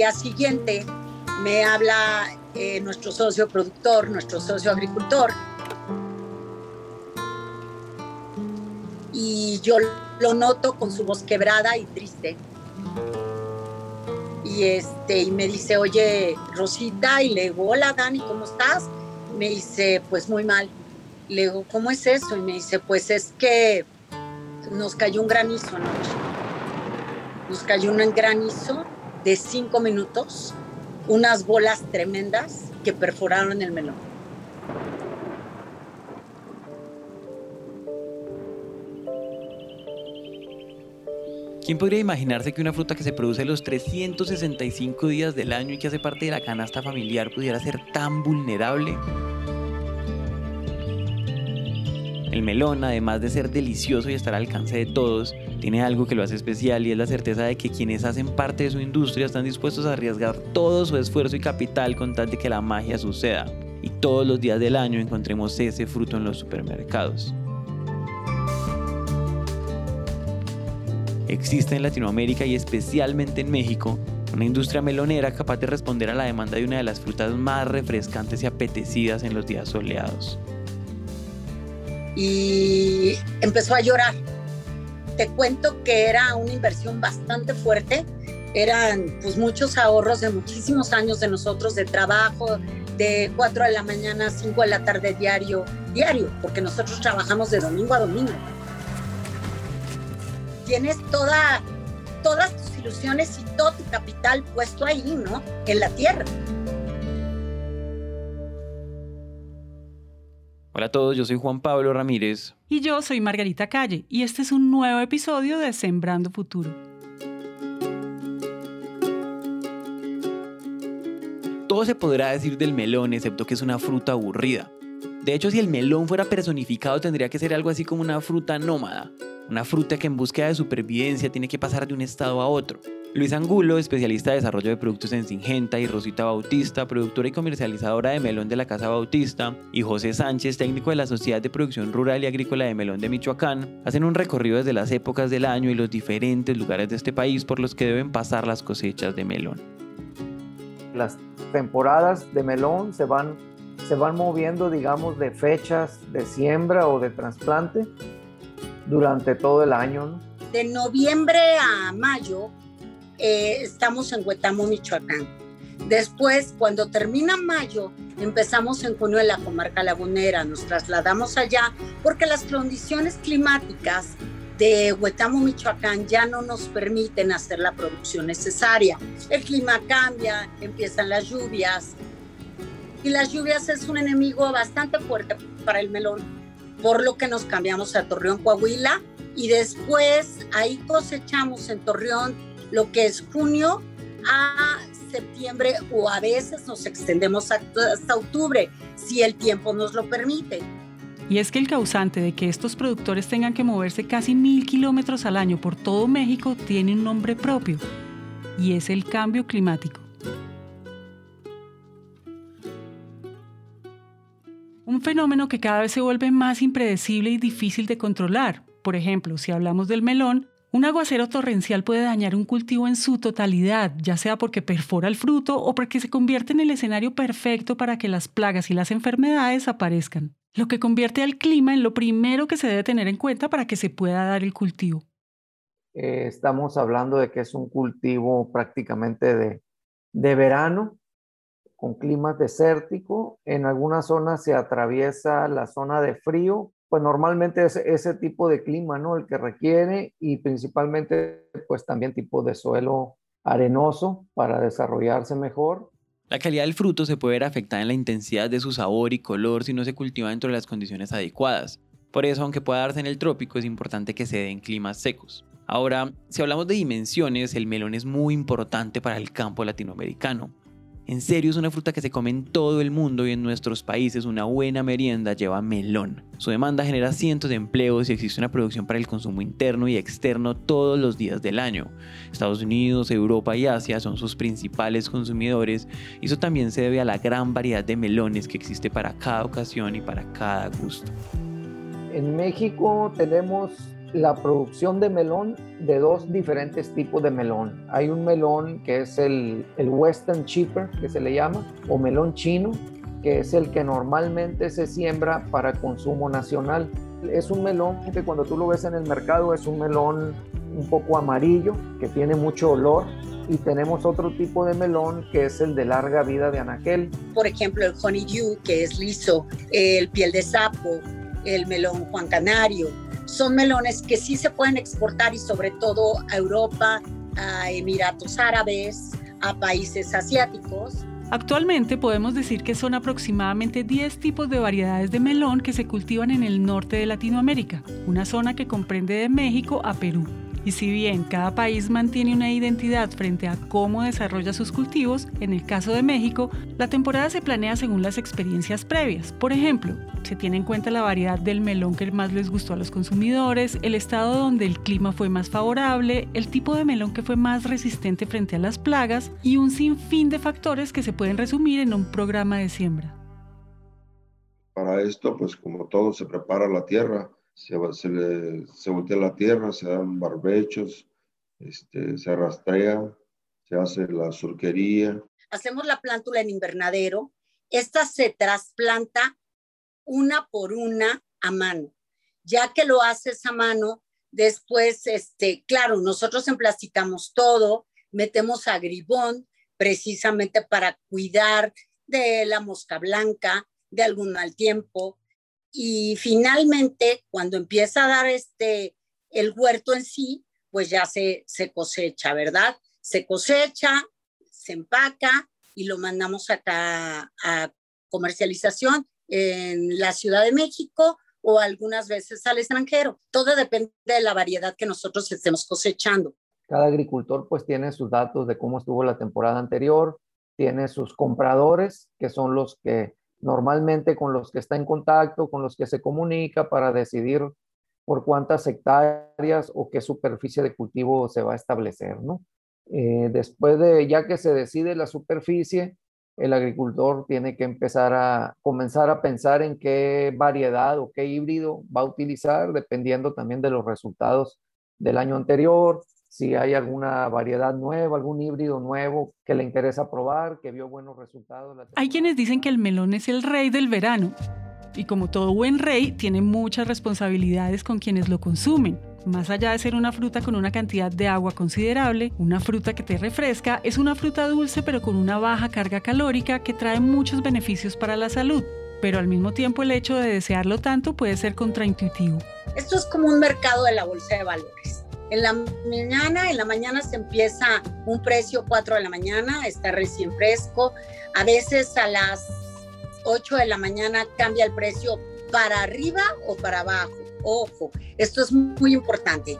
día siguiente me habla eh, nuestro socio productor, nuestro socio agricultor, y yo lo noto con su voz quebrada y triste. Y, este, y me dice, oye, Rosita, y le digo, hola Dani, ¿cómo estás? Me dice, pues muy mal. Le digo, ¿cómo es eso? Y me dice, pues es que nos cayó un granizo anoche. Nos cayó un granizo de cinco minutos, unas bolas tremendas que perforaron el melón. ¿Quién podría imaginarse que una fruta que se produce los 365 días del año y que hace parte de la canasta familiar pudiera ser tan vulnerable? El melón, además de ser delicioso y estar al alcance de todos, tiene algo que lo hace especial y es la certeza de que quienes hacen parte de su industria están dispuestos a arriesgar todo su esfuerzo y capital con tal de que la magia suceda y todos los días del año encontremos ese fruto en los supermercados. Existe en Latinoamérica y especialmente en México una industria melonera capaz de responder a la demanda de una de las frutas más refrescantes y apetecidas en los días soleados. Y empezó a llorar. Te cuento que era una inversión bastante fuerte. Eran pues muchos ahorros de muchísimos años de nosotros de trabajo, de 4 de la mañana a 5 de la tarde diario, diario, porque nosotros trabajamos de domingo a domingo tienes toda, todas tus ilusiones y todo tu capital puesto ahí, ¿no? En la tierra. Hola a todos, yo soy Juan Pablo Ramírez. Y yo soy Margarita Calle, y este es un nuevo episodio de Sembrando Futuro. Todo se podrá decir del melón, excepto que es una fruta aburrida. De hecho, si el melón fuera personificado, tendría que ser algo así como una fruta nómada, una fruta que en búsqueda de supervivencia tiene que pasar de un estado a otro. Luis Angulo, especialista de desarrollo de productos en Singenta, y Rosita Bautista, productora y comercializadora de melón de la Casa Bautista, y José Sánchez, técnico de la Sociedad de Producción Rural y Agrícola de Melón de Michoacán, hacen un recorrido desde las épocas del año y los diferentes lugares de este país por los que deben pasar las cosechas de melón. Las temporadas de melón se van, se van moviendo, digamos, de fechas de siembra o de trasplante durante todo el año. De noviembre a mayo eh, estamos en Huetamo, Michoacán. Después, cuando termina mayo, empezamos en junio en la comarca lagunera, nos trasladamos allá porque las condiciones climáticas de Huetamo, Michoacán ya no nos permiten hacer la producción necesaria. El clima cambia, empiezan las lluvias y las lluvias es un enemigo bastante fuerte para el melón por lo que nos cambiamos a Torreón, Coahuila, y después ahí cosechamos en Torreón lo que es junio a septiembre o a veces nos extendemos hasta octubre, si el tiempo nos lo permite. Y es que el causante de que estos productores tengan que moverse casi mil kilómetros al año por todo México tiene un nombre propio, y es el cambio climático. Un fenómeno que cada vez se vuelve más impredecible y difícil de controlar. Por ejemplo, si hablamos del melón, un aguacero torrencial puede dañar un cultivo en su totalidad, ya sea porque perfora el fruto o porque se convierte en el escenario perfecto para que las plagas y las enfermedades aparezcan, lo que convierte al clima en lo primero que se debe tener en cuenta para que se pueda dar el cultivo. Eh, estamos hablando de que es un cultivo prácticamente de, de verano, con clima desértico. En algunas zonas se atraviesa la zona de frío, pues normalmente es ese tipo de clima, ¿no? El que requiere y principalmente pues también tipo de suelo arenoso para desarrollarse mejor. La calidad del fruto se puede ver afectada en la intensidad de su sabor y color si no se cultiva dentro de las condiciones adecuadas. Por eso, aunque pueda darse en el trópico, es importante que se dé en climas secos. Ahora, si hablamos de dimensiones, el melón es muy importante para el campo latinoamericano. En serio, es una fruta que se come en todo el mundo y en nuestros países una buena merienda lleva melón. Su demanda genera cientos de empleos y existe una producción para el consumo interno y externo todos los días del año. Estados Unidos, Europa y Asia son sus principales consumidores y eso también se debe a la gran variedad de melones que existe para cada ocasión y para cada gusto. En México tenemos la producción de melón de dos diferentes tipos de melón. Hay un melón que es el, el Western Cheaper, que se le llama, o melón chino, que es el que normalmente se siembra para consumo nacional. Es un melón que cuando tú lo ves en el mercado es un melón un poco amarillo, que tiene mucho olor, y tenemos otro tipo de melón que es el de larga vida de anaquel. Por ejemplo, el honeydew, que es liso, el piel de sapo, el melón Juan Canario. Son melones que sí se pueden exportar y sobre todo a Europa, a Emiratos Árabes, a países asiáticos. Actualmente podemos decir que son aproximadamente 10 tipos de variedades de melón que se cultivan en el norte de Latinoamérica, una zona que comprende de México a Perú. Y si bien cada país mantiene una identidad frente a cómo desarrolla sus cultivos, en el caso de México, la temporada se planea según las experiencias previas. Por ejemplo, se tiene en cuenta la variedad del melón que más les gustó a los consumidores, el estado donde el clima fue más favorable, el tipo de melón que fue más resistente frente a las plagas y un sinfín de factores que se pueden resumir en un programa de siembra. Para esto, pues como todo, se prepara la tierra se, se, le, se voltea la tierra, se dan barbechos, este, se rastrea, se hace la surquería. Hacemos la plántula en invernadero. Esta se trasplanta una por una a mano. Ya que lo haces a mano, después, este, claro, nosotros emplasticamos todo, metemos agribón precisamente para cuidar de la mosca blanca, de algún mal tiempo, y finalmente, cuando empieza a dar este, el huerto en sí, pues ya se, se cosecha, ¿verdad? Se cosecha, se empaca y lo mandamos acá a comercialización en la Ciudad de México o algunas veces al extranjero. Todo depende de la variedad que nosotros estemos cosechando. Cada agricultor pues tiene sus datos de cómo estuvo la temporada anterior, tiene sus compradores, que son los que normalmente con los que está en contacto, con los que se comunica para decidir por cuántas hectáreas o qué superficie de cultivo se va a establecer, ¿no? Eh, después de, ya que se decide la superficie, el agricultor tiene que empezar a comenzar a pensar en qué variedad o qué híbrido va a utilizar, dependiendo también de los resultados del año anterior, si hay alguna variedad nueva, algún híbrido nuevo que le interesa probar, que vio buenos resultados. Hay quienes dicen que el melón es el rey del verano y como todo buen rey tiene muchas responsabilidades con quienes lo consumen. Más allá de ser una fruta con una cantidad de agua considerable, una fruta que te refresca, es una fruta dulce pero con una baja carga calórica que trae muchos beneficios para la salud. Pero al mismo tiempo el hecho de desearlo tanto puede ser contraintuitivo. Esto es como un mercado de la bolsa de valores en la mañana, en la mañana se empieza un precio 4 de la mañana, está recién fresco. A veces a las 8 de la mañana cambia el precio para arriba o para abajo. Ojo, esto es muy importante.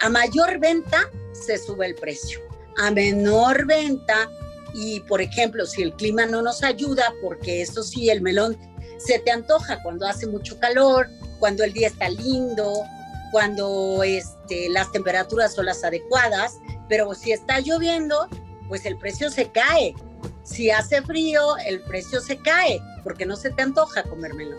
A mayor venta se sube el precio. A menor venta y, por ejemplo, si el clima no nos ayuda, porque eso sí, el melón se te antoja cuando hace mucho calor, cuando el día está lindo, cuando este, las temperaturas son las adecuadas, pero si está lloviendo, pues el precio se cae. Si hace frío, el precio se cae, porque no se te antoja comérmelo.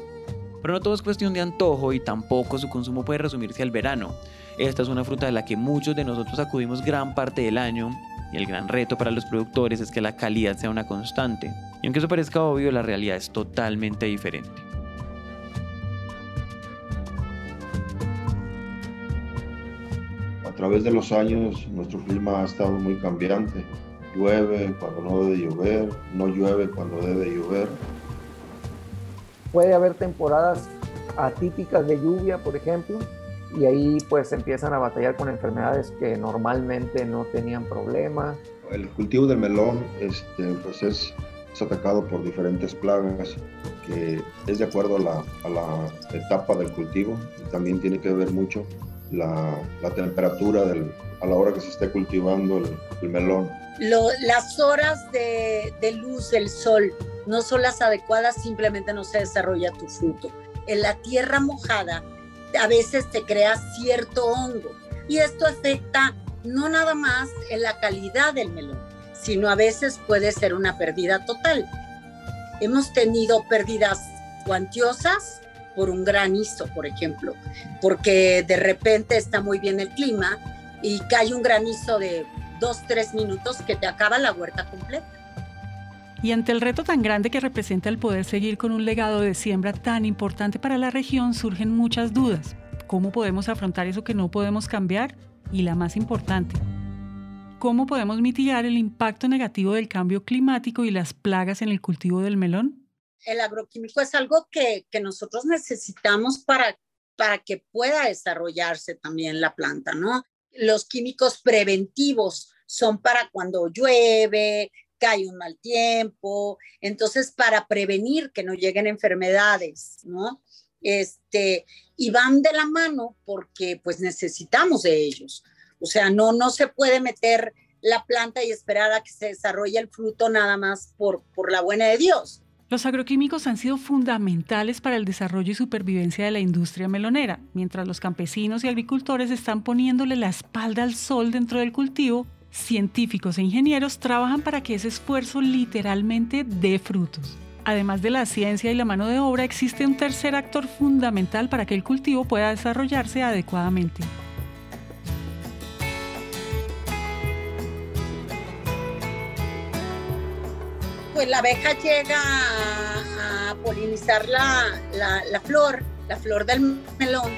Pero no todo es cuestión de antojo y tampoco su consumo puede resumirse al verano. Esta es una fruta de la que muchos de nosotros acudimos gran parte del año y el gran reto para los productores es que la calidad sea una constante. Y aunque eso parezca obvio, la realidad es totalmente diferente. Través de los años nuestro clima ha estado muy cambiante. Llueve cuando no debe llover, no llueve cuando debe llover. Puede haber temporadas atípicas de lluvia, por ejemplo, y ahí pues empiezan a batallar con enfermedades que normalmente no tenían problema. El cultivo del melón este, pues es, es atacado por diferentes plagas que es de acuerdo a la, a la etapa del cultivo y también tiene que ver mucho la, temperatura a la hora que se esté cultivando el, melón. las horas de, luz del sol no son las adecuadas, simplemente no se desarrolla tu fruto. En la tierra mojada a veces te crea cierto hongo y esto afecta no nada más en la calidad del melón, sino a veces puede ser una pérdida total. Hemos tenido pérdidas cuantiosas por un granizo, por ejemplo, porque de repente está muy bien el clima y cae un granizo de dos, tres minutos que te acaba la huerta completa. Y ante el reto tan grande que representa el poder seguir con un legado de siembra tan importante para la región, surgen muchas dudas. ¿Cómo podemos afrontar eso que no podemos cambiar? Y la más importante, ¿cómo podemos mitigar el impacto negativo del cambio climático y las plagas en el cultivo del melón? El agroquímico es algo que, que nosotros necesitamos para, para que pueda desarrollarse también la planta, ¿no? Los químicos preventivos son para cuando llueve, hay un mal tiempo, entonces para prevenir que no lleguen enfermedades, ¿no? Este, y van de la mano porque pues necesitamos de ellos. O sea, no, no se puede meter la planta y esperar a que se desarrolle el fruto nada más por, por la buena de Dios. Los agroquímicos han sido fundamentales para el desarrollo y supervivencia de la industria melonera, mientras los campesinos y agricultores están poniéndole la espalda al sol dentro del cultivo científicos e ingenieros trabajan para que ese esfuerzo literalmente dé frutos. Además de la ciencia y la mano de obra, existe un tercer actor fundamental para que el cultivo pueda desarrollarse adecuadamente. Pues la abeja llega a, polinizar la, la, flor, la flor del melón,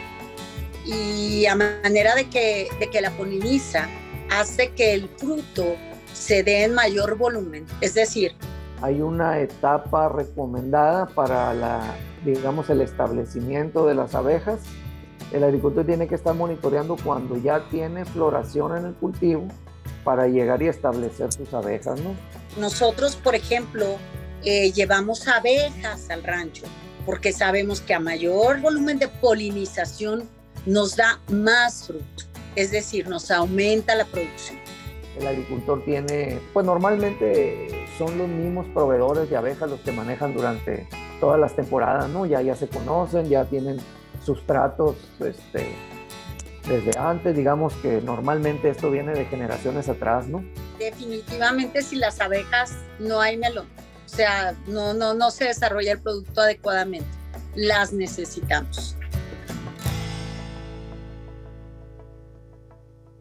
y a manera de que, de que la poliniza, hace que el fruto se dé en mayor volumen. Es decir, hay una etapa recomendada para la, digamos, el establecimiento de las abejas. El agricultor tiene que estar monitoreando cuando ya tiene floración en el cultivo para llegar y establecer sus abejas, ¿no? Nosotros, por ejemplo, eh, llevamos abejas al rancho porque sabemos que a mayor volumen de polinización nos da más fruto es decir, nos aumenta la producción. El agricultor tiene, pues normalmente son los mismos proveedores de abejas los que manejan durante todas las temporadas, ¿no? Ya, ya se conocen, ya tienen sustratos este, desde antes, digamos que normalmente esto viene de generaciones atrás, ¿no? Definitivamente si las abejas no hay melón, o sea, no, no, no se desarrolla el producto adecuadamente, las necesitamos.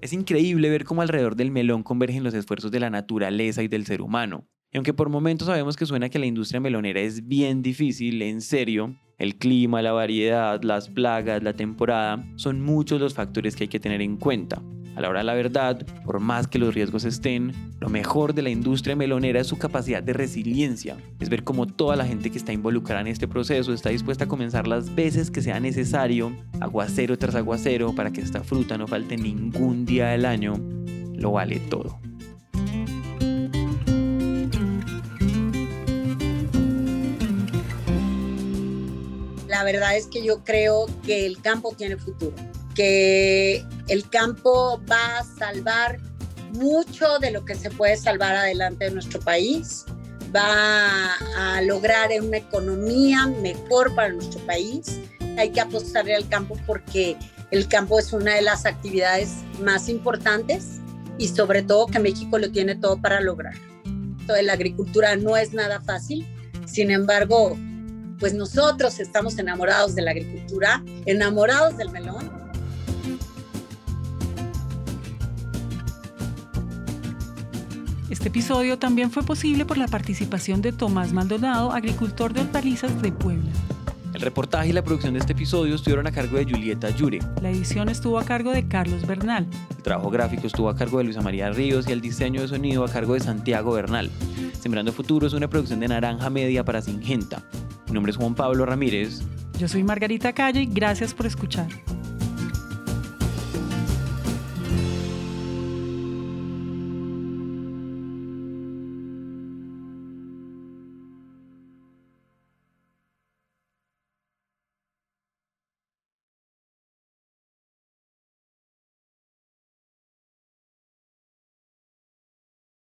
Es increíble ver cómo alrededor del melón convergen los esfuerzos de la naturaleza y del ser humano. Y aunque por momentos sabemos que suena que la industria melonera es bien difícil, en serio, el clima, la variedad, las plagas, la temporada, son muchos los factores que hay que tener en cuenta. A la hora de la verdad, por más que los riesgos estén, lo mejor de la industria melonera es su capacidad de resiliencia. Es ver cómo toda la gente que está involucrada en este proceso está dispuesta a comenzar las veces que sea necesario, aguacero tras aguacero, para que esta fruta no falte ningún día del año. Lo vale todo. La verdad es que yo creo que el campo tiene futuro que el campo va a salvar mucho de lo que se puede salvar adelante de nuestro país, va a lograr una economía mejor para nuestro país. Hay que apostarle al campo porque el campo es una de las actividades más importantes y sobre todo que México lo tiene todo para lograr. Toda la agricultura no es nada fácil, sin embargo, pues nosotros estamos enamorados de la agricultura, enamorados del melón Este episodio también fue posible por la participación de Tomás Maldonado, agricultor de hortalizas de Puebla. El reportaje y la producción de este episodio estuvieron a cargo de Julieta Yure. La edición estuvo a cargo de Carlos Bernal. El trabajo gráfico estuvo a cargo de Luisa María Ríos y el diseño de sonido a cargo de Santiago Bernal. Sembrando Futuro es una producción de Naranja Media para Singenta. Mi nombre es Juan Pablo Ramírez. Yo soy Margarita Calle y gracias por escuchar.